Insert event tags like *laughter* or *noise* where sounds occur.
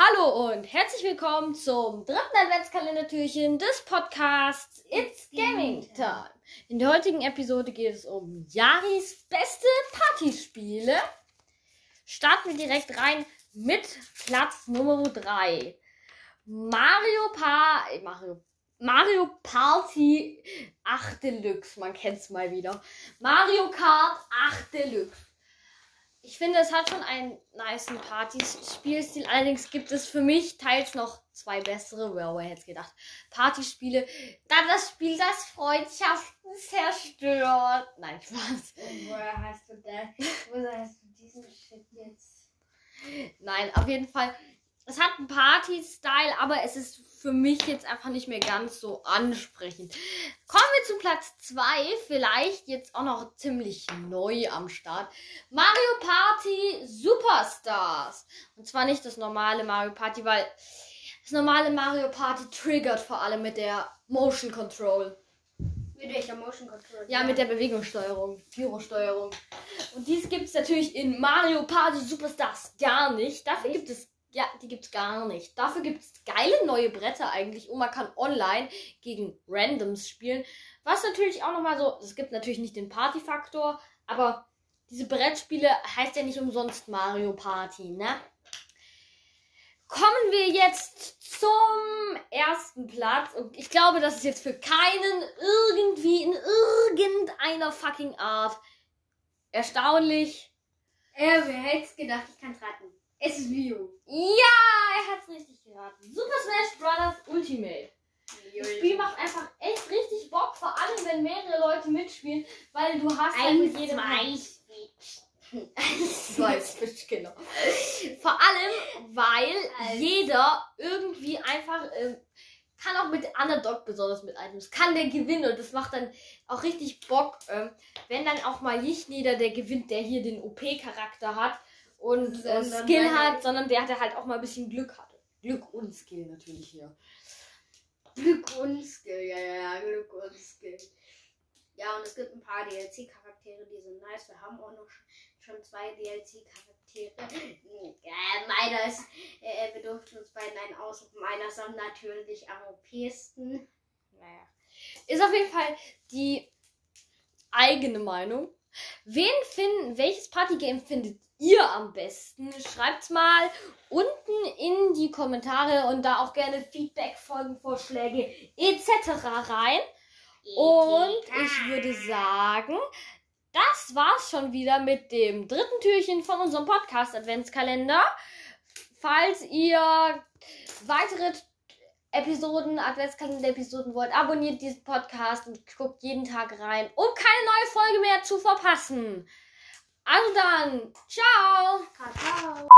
Hallo und herzlich willkommen zum dritten Adventskalendertürchen des Podcasts It's Gaming Time. In der heutigen Episode geht es um Yaris beste Partyspiele. Starten wir direkt rein mit Platz Nummer 3. Mario Pa Mario Mario Party 8 Deluxe, man kennt's mal wieder. Mario Kart 8 Deluxe. Ich finde, es hat schon einen niceen Partyspielstil. Allerdings gibt es für mich teils noch zwei bessere. Well, wer hätte gedacht? Partyspiele. Dann das Spiel, das Freundschaften zerstört. Nein, Spaß. Woher hast du das? Woher hast du diesen Shit jetzt? Nein, auf jeden Fall. Es hat einen Party-Style, aber es ist für mich jetzt einfach nicht mehr ganz so ansprechend. Kommen wir zu Platz 2, vielleicht jetzt auch noch ziemlich neu am Start. Mario Party Superstars. Und zwar nicht das normale Mario Party, weil das normale Mario Party triggert vor allem mit der Motion Control. Mit welcher Motion Control? Ja, mit der Bewegungssteuerung, Gyrosteuerung. Und dies gibt es natürlich in Mario Party Superstars gar nicht. Dafür gibt es ja, die gibt's gar nicht. Dafür gibt's geile neue Bretter eigentlich und man kann online gegen Randoms spielen. Was natürlich auch nochmal so, es gibt natürlich nicht den Party-Faktor, aber diese Brettspiele heißt ja nicht umsonst Mario Party, ne? Kommen wir jetzt zum ersten Platz. Und ich glaube, das ist jetzt für keinen irgendwie in irgendeiner fucking Art erstaunlich. Äh, wer hätte gedacht, ich kann's raten. Es ist Vio. Ja, er hat's richtig geraten. Super Smash Bros. Ultimate. Das Spiel macht einfach echt richtig Bock, vor allem wenn mehrere Leute mitspielen, weil du hast halt mit jedem zwei zwei Switch, genau. Vor allem, weil Also- jeder irgendwie einfach ähm, kann auch mit Underdog besonders mit Items, kann der gewinnen und das macht dann auch richtig Bock, ähm, wenn dann auch mal nicht jeder der gewinnt, der hier den OP-Charakter hat und äh, Skill hat, sondern der, der halt auch mal ein bisschen Glück hatte. Glück und Skill natürlich hier. Glück und Skill, ja, ja, ja, Glück und Skill. Ja, und es gibt ein paar DLC-Charaktere, die sind nice. Wir haben auch noch schon zwei DLC-Charaktere. *laughs* Äh, meiner ist, äh, wir durften uns beiden einen aussuchen. Meiner ist am natürlich am OPsten. Naja. Ist auf jeden Fall die eigene Meinung. Wen finden, welches Partygame findet ihr am besten? Schreibt's mal unten in die Kommentare und da auch gerne Feedback, Folgenvorschläge etc. rein. Und ich würde sagen, das war's schon wieder mit dem dritten Türchen von unserem Podcast Adventskalender. Falls ihr weitere Episoden, Adventskalender-Episoden wollt, abonniert diesen Podcast und guckt jeden Tag rein, um keine neue Folge mehr zu verpassen. Also dann, ciao! Kakao.